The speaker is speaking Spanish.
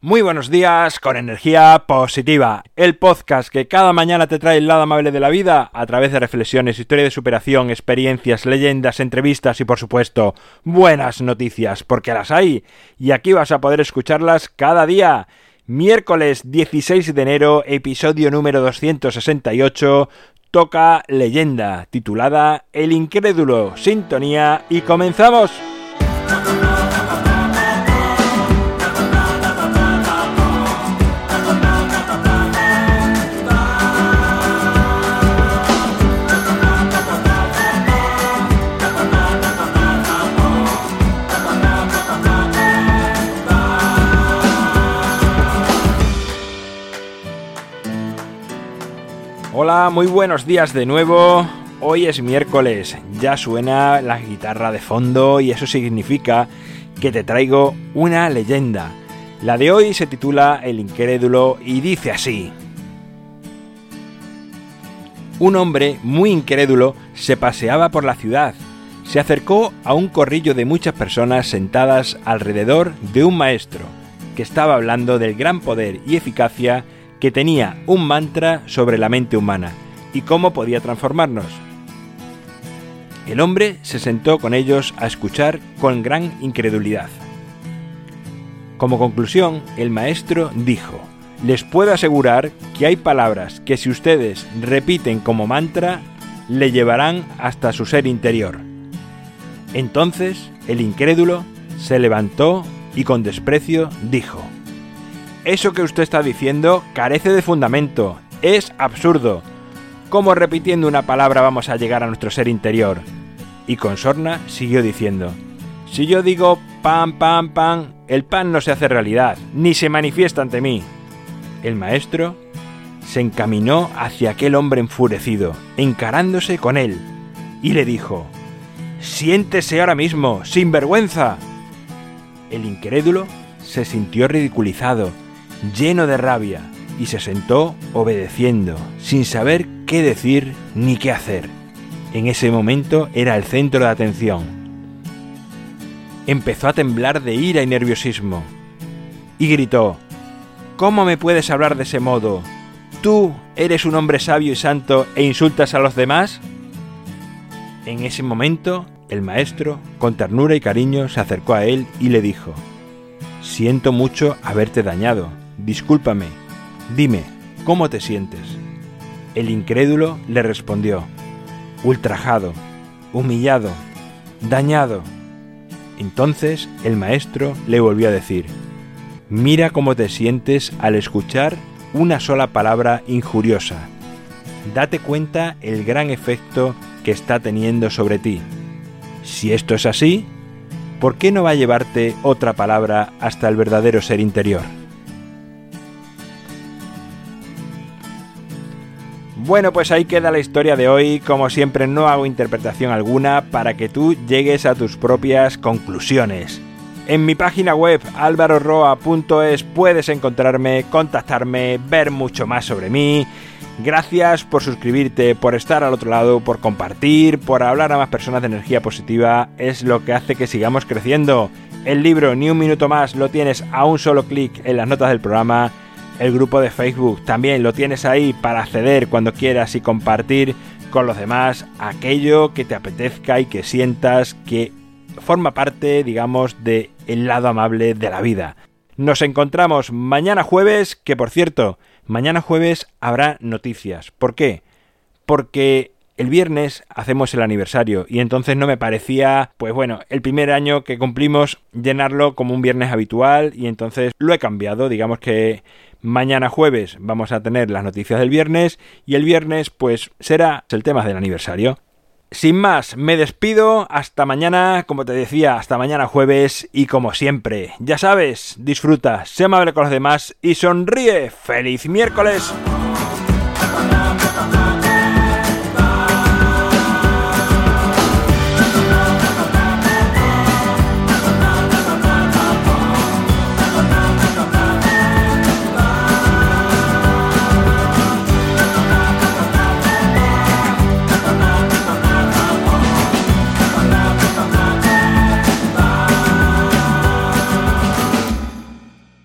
Muy buenos días con energía positiva, el podcast que cada mañana te trae el lado amable de la vida a través de reflexiones, historia de superación, experiencias, leyendas, entrevistas y por supuesto buenas noticias, porque las hay y aquí vas a poder escucharlas cada día. Miércoles 16 de enero, episodio número 268, toca leyenda, titulada El incrédulo, sintonía y comenzamos. Hola, muy buenos días de nuevo. Hoy es miércoles, ya suena la guitarra de fondo y eso significa que te traigo una leyenda. La de hoy se titula El incrédulo y dice así. Un hombre muy incrédulo se paseaba por la ciudad. Se acercó a un corrillo de muchas personas sentadas alrededor de un maestro, que estaba hablando del gran poder y eficacia que tenía un mantra sobre la mente humana y cómo podía transformarnos. El hombre se sentó con ellos a escuchar con gran incredulidad. Como conclusión, el maestro dijo, les puedo asegurar que hay palabras que si ustedes repiten como mantra, le llevarán hasta su ser interior. Entonces el incrédulo se levantó y con desprecio dijo, eso que usted está diciendo carece de fundamento, es absurdo. ¿Cómo repitiendo una palabra vamos a llegar a nuestro ser interior? Y Consorna siguió diciendo, si yo digo pan, pan, pan, el pan no se hace realidad, ni se manifiesta ante mí. El maestro se encaminó hacia aquel hombre enfurecido, encarándose con él, y le dijo, Siéntese ahora mismo, sin vergüenza. El incrédulo se sintió ridiculizado lleno de rabia, y se sentó obedeciendo, sin saber qué decir ni qué hacer. En ese momento era el centro de atención. Empezó a temblar de ira y nerviosismo, y gritó, ¿Cómo me puedes hablar de ese modo? ¿Tú eres un hombre sabio y santo e insultas a los demás? En ese momento, el maestro, con ternura y cariño, se acercó a él y le dijo, Siento mucho haberte dañado, Discúlpame, dime, ¿cómo te sientes? El incrédulo le respondió, ultrajado, humillado, dañado. Entonces el maestro le volvió a decir, mira cómo te sientes al escuchar una sola palabra injuriosa. Date cuenta el gran efecto que está teniendo sobre ti. Si esto es así, ¿por qué no va a llevarte otra palabra hasta el verdadero ser interior? Bueno, pues ahí queda la historia de hoy. Como siempre, no hago interpretación alguna para que tú llegues a tus propias conclusiones. En mi página web alvaroroa.es puedes encontrarme, contactarme, ver mucho más sobre mí. Gracias por suscribirte, por estar al otro lado, por compartir, por hablar a más personas de energía positiva. Es lo que hace que sigamos creciendo. El libro Ni un minuto más lo tienes a un solo clic en las notas del programa el grupo de Facebook. También lo tienes ahí para acceder cuando quieras y compartir con los demás aquello que te apetezca y que sientas que forma parte, digamos, de el lado amable de la vida. Nos encontramos mañana jueves, que por cierto, mañana jueves habrá noticias. ¿Por qué? Porque el viernes hacemos el aniversario y entonces no me parecía, pues bueno, el primer año que cumplimos llenarlo como un viernes habitual y entonces lo he cambiado, digamos que Mañana jueves vamos a tener las noticias del viernes y el viernes pues será el tema del aniversario. Sin más, me despido, hasta mañana, como te decía, hasta mañana jueves y como siempre, ya sabes, disfruta, sé amable con los demás y sonríe. ¡Feliz miércoles!